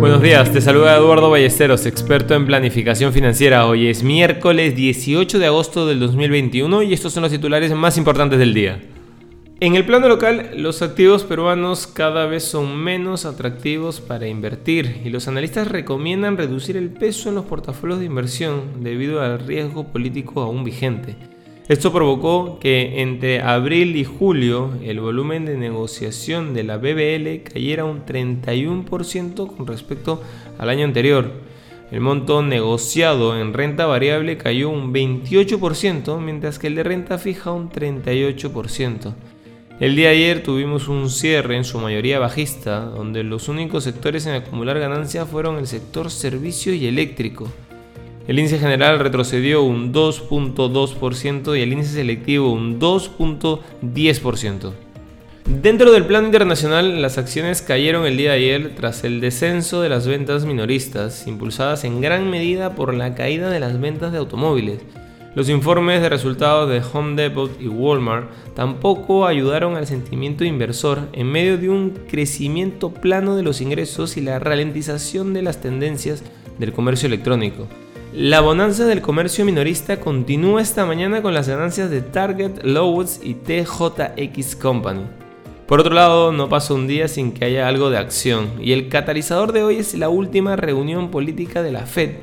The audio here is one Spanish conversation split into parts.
Buenos días, te saluda Eduardo Ballesteros, experto en planificación financiera. Hoy es miércoles 18 de agosto del 2021 y estos son los titulares más importantes del día. En el plano local, los activos peruanos cada vez son menos atractivos para invertir y los analistas recomiendan reducir el peso en los portafolios de inversión debido al riesgo político aún vigente. Esto provocó que entre abril y julio el volumen de negociación de la BBL cayera un 31% con respecto al año anterior. El monto negociado en renta variable cayó un 28%, mientras que el de renta fija un 38%. El día ayer tuvimos un cierre en su mayoría bajista, donde los únicos sectores en acumular ganancias fueron el sector servicio y eléctrico. El índice general retrocedió un 2.2% y el índice selectivo un 2.10%. Dentro del plano internacional, las acciones cayeron el día de ayer tras el descenso de las ventas minoristas, impulsadas en gran medida por la caída de las ventas de automóviles. Los informes de resultados de Home Depot y Walmart tampoco ayudaron al sentimiento inversor en medio de un crecimiento plano de los ingresos y la ralentización de las tendencias del comercio electrónico. La bonanza del comercio minorista continúa esta mañana con las ganancias de Target, Lowe's y TJX Company. Por otro lado, no pasa un día sin que haya algo de acción, y el catalizador de hoy es la última reunión política de la Fed.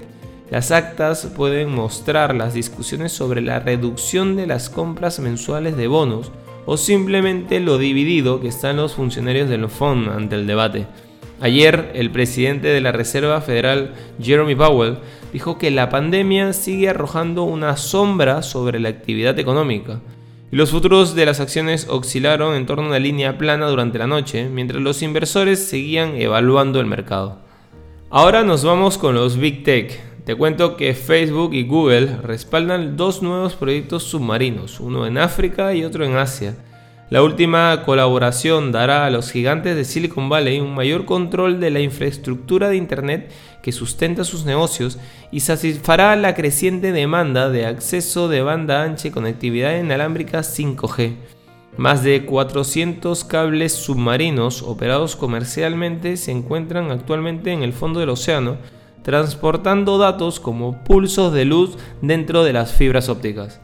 Las actas pueden mostrar las discusiones sobre la reducción de las compras mensuales de bonos o simplemente lo dividido que están los funcionarios del FON ante el debate. Ayer, el presidente de la Reserva Federal, Jeremy Powell, dijo que la pandemia sigue arrojando una sombra sobre la actividad económica. Los futuros de las acciones oscilaron en torno a una línea plana durante la noche, mientras los inversores seguían evaluando el mercado. Ahora nos vamos con los Big Tech. Te cuento que Facebook y Google respaldan dos nuevos proyectos submarinos, uno en África y otro en Asia la última colaboración dará a los gigantes de Silicon Valley un mayor control de la infraestructura de Internet que sustenta sus negocios y satisfará la creciente demanda de acceso de banda ancha y conectividad inalámbrica 5G. Más de 400 cables submarinos operados comercialmente se encuentran actualmente en el fondo del océano, transportando datos como pulsos de luz dentro de las fibras ópticas.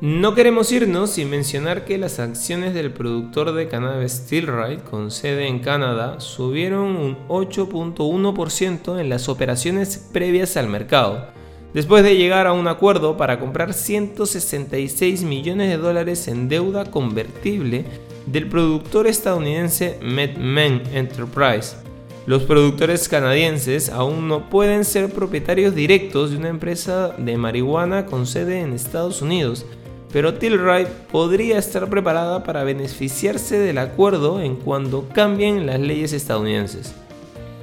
No queremos irnos sin mencionar que las acciones del productor de cannabis Stillrite, con sede en Canadá, subieron un 8.1% en las operaciones previas al mercado, después de llegar a un acuerdo para comprar 166 millones de dólares en deuda convertible del productor estadounidense MedMen Enterprise. Los productores canadienses aún no pueden ser propietarios directos de una empresa de marihuana con sede en Estados Unidos, pero Tilray podría estar preparada para beneficiarse del acuerdo en cuando cambien las leyes estadounidenses.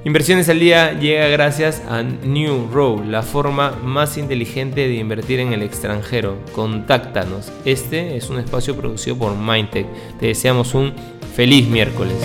Inversiones al día llega gracias a New Row, la forma más inteligente de invertir en el extranjero. Contáctanos. Este es un espacio producido por Mindtech. Te deseamos un feliz miércoles.